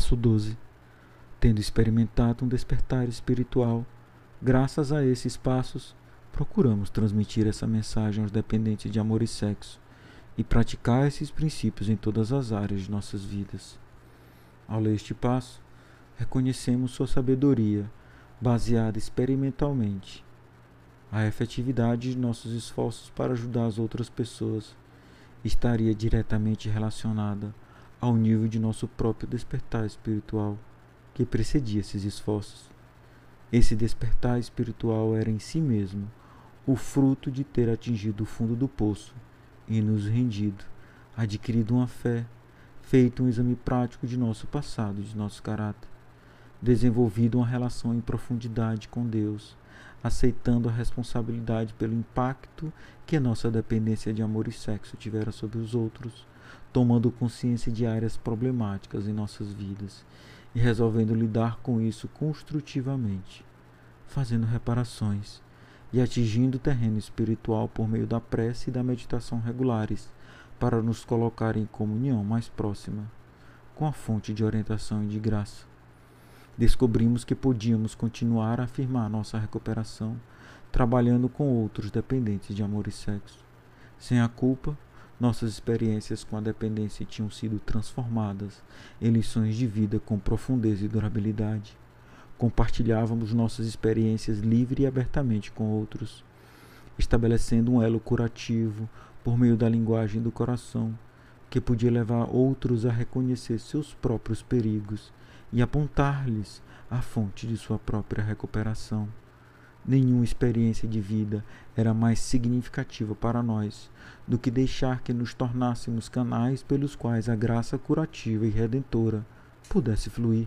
Passo 12. Tendo experimentado um despertar espiritual, graças a esses passos, procuramos transmitir essa mensagem aos dependentes de amor e sexo e praticar esses princípios em todas as áreas de nossas vidas. Ao ler este passo, reconhecemos sua sabedoria, baseada experimentalmente, a efetividade de nossos esforços para ajudar as outras pessoas estaria diretamente relacionada ao nível de nosso próprio despertar espiritual que precedia esses esforços. Esse despertar espiritual era em si mesmo o fruto de ter atingido o fundo do poço e nos rendido, adquirido uma fé, feito um exame prático de nosso passado, de nosso caráter, desenvolvido uma relação em profundidade com Deus, aceitando a responsabilidade pelo impacto que a nossa dependência de amor e sexo tivera sobre os outros, tomando consciência de áreas problemáticas em nossas vidas e resolvendo lidar com isso construtivamente, fazendo reparações e atingindo o terreno espiritual por meio da prece e da meditação regulares, para nos colocar em comunhão mais próxima com a fonte de orientação e de graça. Descobrimos que podíamos continuar a afirmar nossa recuperação trabalhando com outros dependentes de amor e sexo. Sem a culpa, nossas experiências com a dependência tinham sido transformadas em lições de vida com profundeza e durabilidade compartilhávamos nossas experiências livre e abertamente com outros, estabelecendo um elo curativo por meio da linguagem do coração, que podia levar outros a reconhecer seus próprios perigos e apontar-lhes a fonte de sua própria recuperação. Nenhuma experiência de vida era mais significativa para nós do que deixar que nos tornássemos canais pelos quais a graça curativa e redentora pudesse fluir.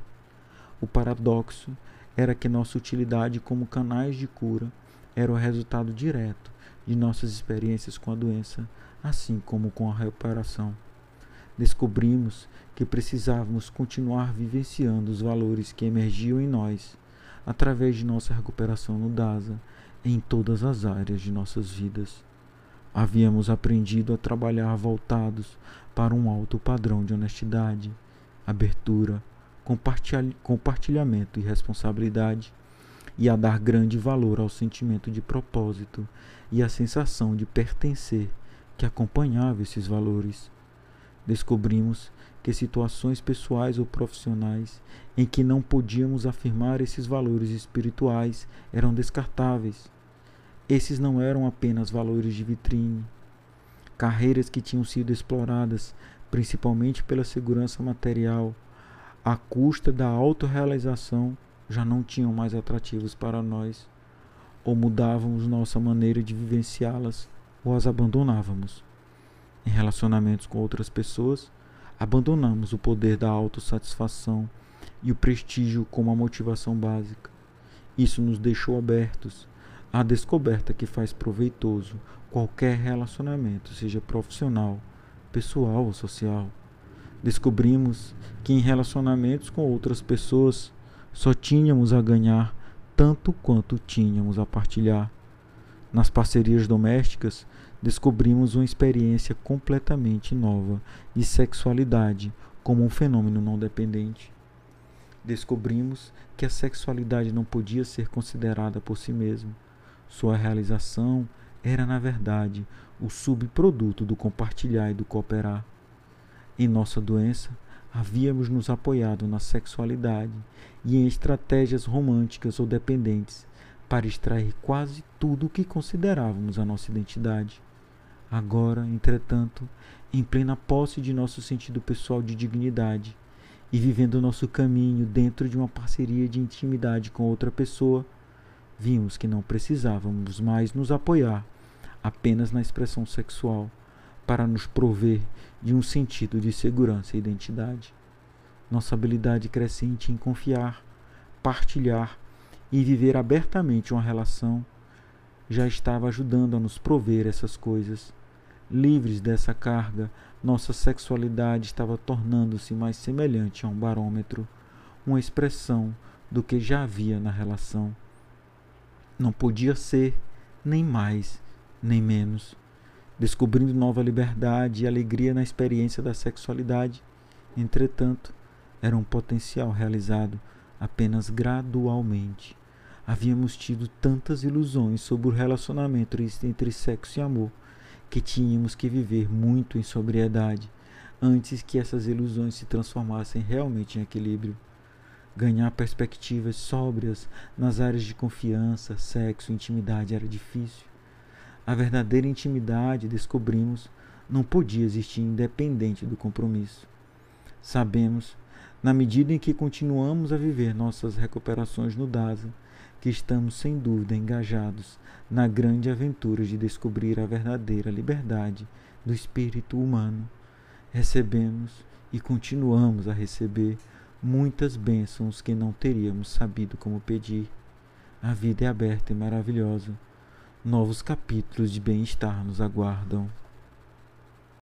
O paradoxo era que nossa utilidade como canais de cura era o resultado direto de nossas experiências com a doença, assim como com a recuperação. Descobrimos que precisávamos continuar vivenciando os valores que emergiam em nós através de nossa recuperação no DASA em todas as áreas de nossas vidas. Havíamos aprendido a trabalhar voltados para um alto padrão de honestidade, abertura, compartilhamento e responsabilidade, e a dar grande valor ao sentimento de propósito e à sensação de pertencer que acompanhava esses valores. Descobrimos que situações pessoais ou profissionais em que não podíamos afirmar esses valores espirituais eram descartáveis. Esses não eram apenas valores de vitrine. Carreiras que tinham sido exploradas principalmente pela segurança material à custa da autorrealização, já não tinham mais atrativos para nós, ou mudávamos nossa maneira de vivenciá-las, ou as abandonávamos. Em relacionamentos com outras pessoas, abandonamos o poder da autossatisfação e o prestígio como a motivação básica. Isso nos deixou abertos à descoberta que faz proveitoso qualquer relacionamento, seja profissional, pessoal ou social descobrimos que em relacionamentos com outras pessoas só tínhamos a ganhar tanto quanto tínhamos a partilhar. Nas parcerias domésticas, descobrimos uma experiência completamente nova de sexualidade como um fenômeno não dependente. Descobrimos que a sexualidade não podia ser considerada por si mesma. Sua realização era, na verdade, o subproduto do compartilhar e do cooperar. Em nossa doença, havíamos nos apoiado na sexualidade e em estratégias românticas ou dependentes para extrair quase tudo o que considerávamos a nossa identidade. Agora, entretanto, em plena posse de nosso sentido pessoal de dignidade e vivendo nosso caminho dentro de uma parceria de intimidade com outra pessoa, vimos que não precisávamos mais nos apoiar apenas na expressão sexual para nos prover de um sentido de segurança e identidade. Nossa habilidade crescente em confiar, partilhar e viver abertamente uma relação já estava ajudando a nos prover essas coisas. Livres dessa carga, nossa sexualidade estava tornando-se mais semelhante a um barômetro, uma expressão do que já havia na relação. Não podia ser nem mais nem menos descobrindo nova liberdade e alegria na experiência da sexualidade. Entretanto, era um potencial realizado apenas gradualmente. Havíamos tido tantas ilusões sobre o relacionamento entre sexo e amor que tínhamos que viver muito em sobriedade antes que essas ilusões se transformassem realmente em equilíbrio. Ganhar perspectivas sóbrias nas áreas de confiança, sexo e intimidade era difícil. A verdadeira intimidade, descobrimos, não podia existir independente do compromisso. Sabemos, na medida em que continuamos a viver nossas recuperações no DASA, que estamos sem dúvida engajados na grande aventura de descobrir a verdadeira liberdade do espírito humano. Recebemos e continuamos a receber muitas bênçãos que não teríamos sabido como pedir. A vida é aberta e maravilhosa. Novos capítulos de bem-estar nos aguardam.